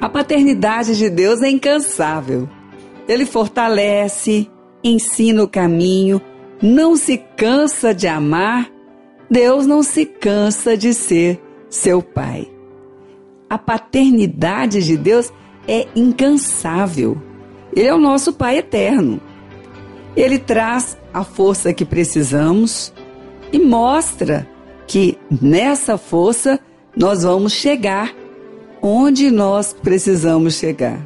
A paternidade de Deus é incansável. Ele fortalece, ensina o caminho, não se cansa de amar. Deus não se cansa de ser seu pai. A paternidade de Deus é incansável. Ele é o nosso Pai eterno. Ele traz a força que precisamos e mostra que nessa força nós vamos chegar onde nós precisamos chegar.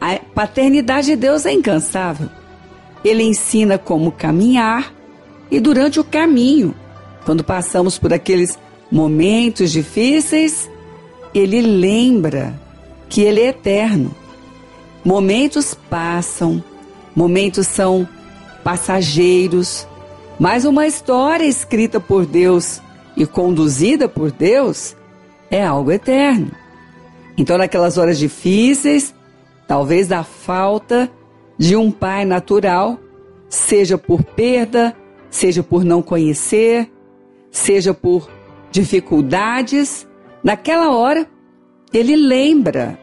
A paternidade de Deus é incansável. Ele ensina como caminhar e durante o caminho, quando passamos por aqueles momentos difíceis, ele lembra que ele é eterno. Momentos passam, momentos são passageiros, mas uma história escrita por Deus e conduzida por Deus é algo eterno. Então, naquelas horas difíceis, talvez da falta de um pai natural, seja por perda, seja por não conhecer, seja por dificuldades, naquela hora ele lembra: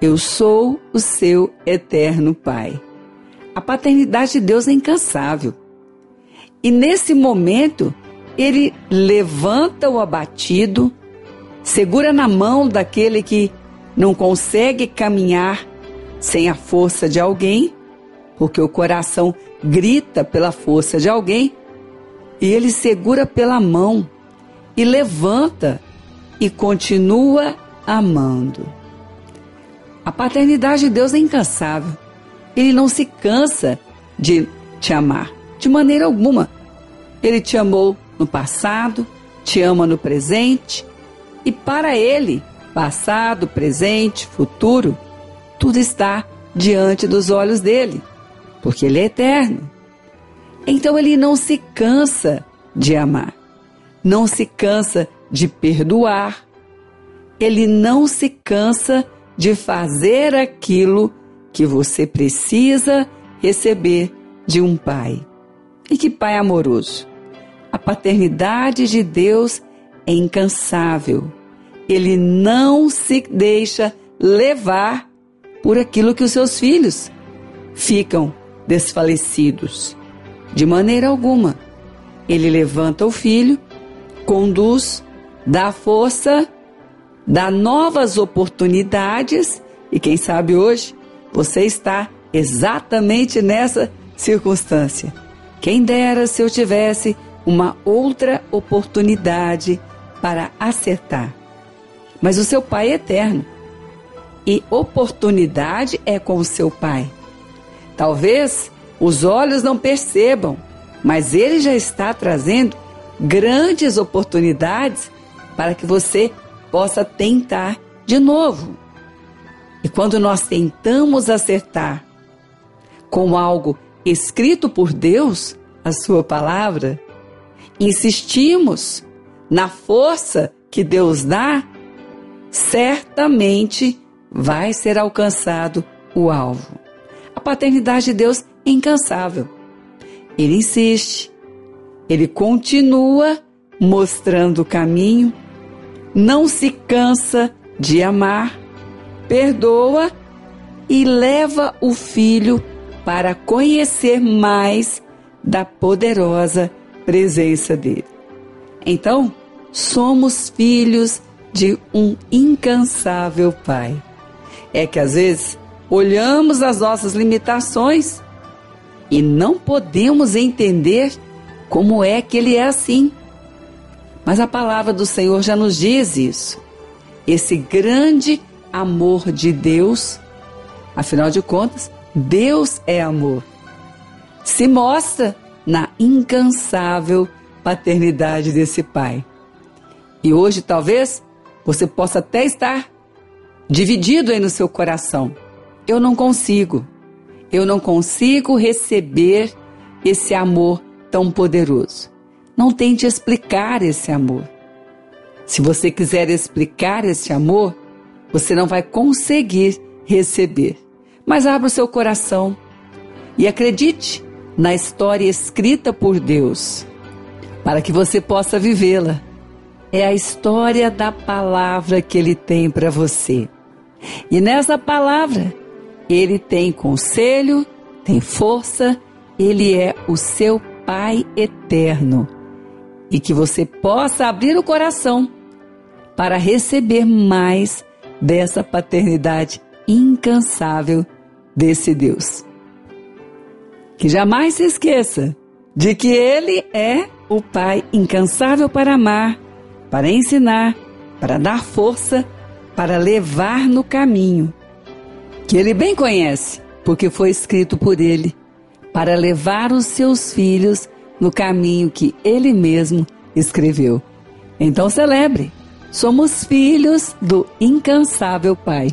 Eu sou o seu eterno Pai. A paternidade de Deus é incansável. E nesse momento, ele levanta o abatido, segura na mão daquele que não consegue caminhar sem a força de alguém, porque o coração grita pela força de alguém, e ele segura pela mão e levanta e continua amando. A paternidade de Deus é incansável. Ele não se cansa de te amar, de maneira alguma. Ele te amou no passado, te ama no presente, e para ele, passado, presente, futuro, tudo está diante dos olhos dele, porque ele é eterno. Então ele não se cansa de amar, não se cansa de perdoar, ele não se cansa de fazer aquilo que você precisa receber de um pai. E que pai amoroso! A paternidade de Deus é incansável. Ele não se deixa levar por aquilo que os seus filhos ficam desfalecidos. De maneira alguma. Ele levanta o filho, conduz, dá força dá novas oportunidades e quem sabe hoje você está exatamente nessa circunstância. Quem dera se eu tivesse uma outra oportunidade para acertar. Mas o seu pai é eterno e oportunidade é com o seu pai. Talvez os olhos não percebam, mas ele já está trazendo grandes oportunidades para que você possa tentar de novo. E quando nós tentamos acertar com algo escrito por Deus, a Sua palavra, insistimos na força que Deus dá, certamente vai ser alcançado o alvo. A paternidade de Deus é incansável. Ele insiste, ele continua mostrando o caminho não se cansa de amar, perdoa e leva o filho para conhecer mais da poderosa presença dele. Então, somos filhos de um incansável Pai. É que às vezes olhamos as nossas limitações e não podemos entender como é que Ele é assim. Mas a palavra do Senhor já nos diz isso. Esse grande amor de Deus, afinal de contas, Deus é amor. Se mostra na incansável paternidade desse Pai. E hoje, talvez, você possa até estar dividido aí no seu coração. Eu não consigo. Eu não consigo receber esse amor tão poderoso. Não tente explicar esse amor. Se você quiser explicar esse amor, você não vai conseguir receber. Mas abra o seu coração e acredite na história escrita por Deus, para que você possa vivê-la. É a história da palavra que Ele tem para você. E nessa palavra, ele tem conselho, tem força, ele é o seu Pai eterno. E que você possa abrir o coração para receber mais dessa paternidade incansável desse Deus. Que jamais se esqueça de que Ele é o Pai incansável para amar, para ensinar, para dar força, para levar no caminho. Que Ele bem conhece, porque foi escrito por Ele, para levar os seus filhos no caminho que Ele mesmo escreveu. Então celebre! Somos filhos do incansável Pai.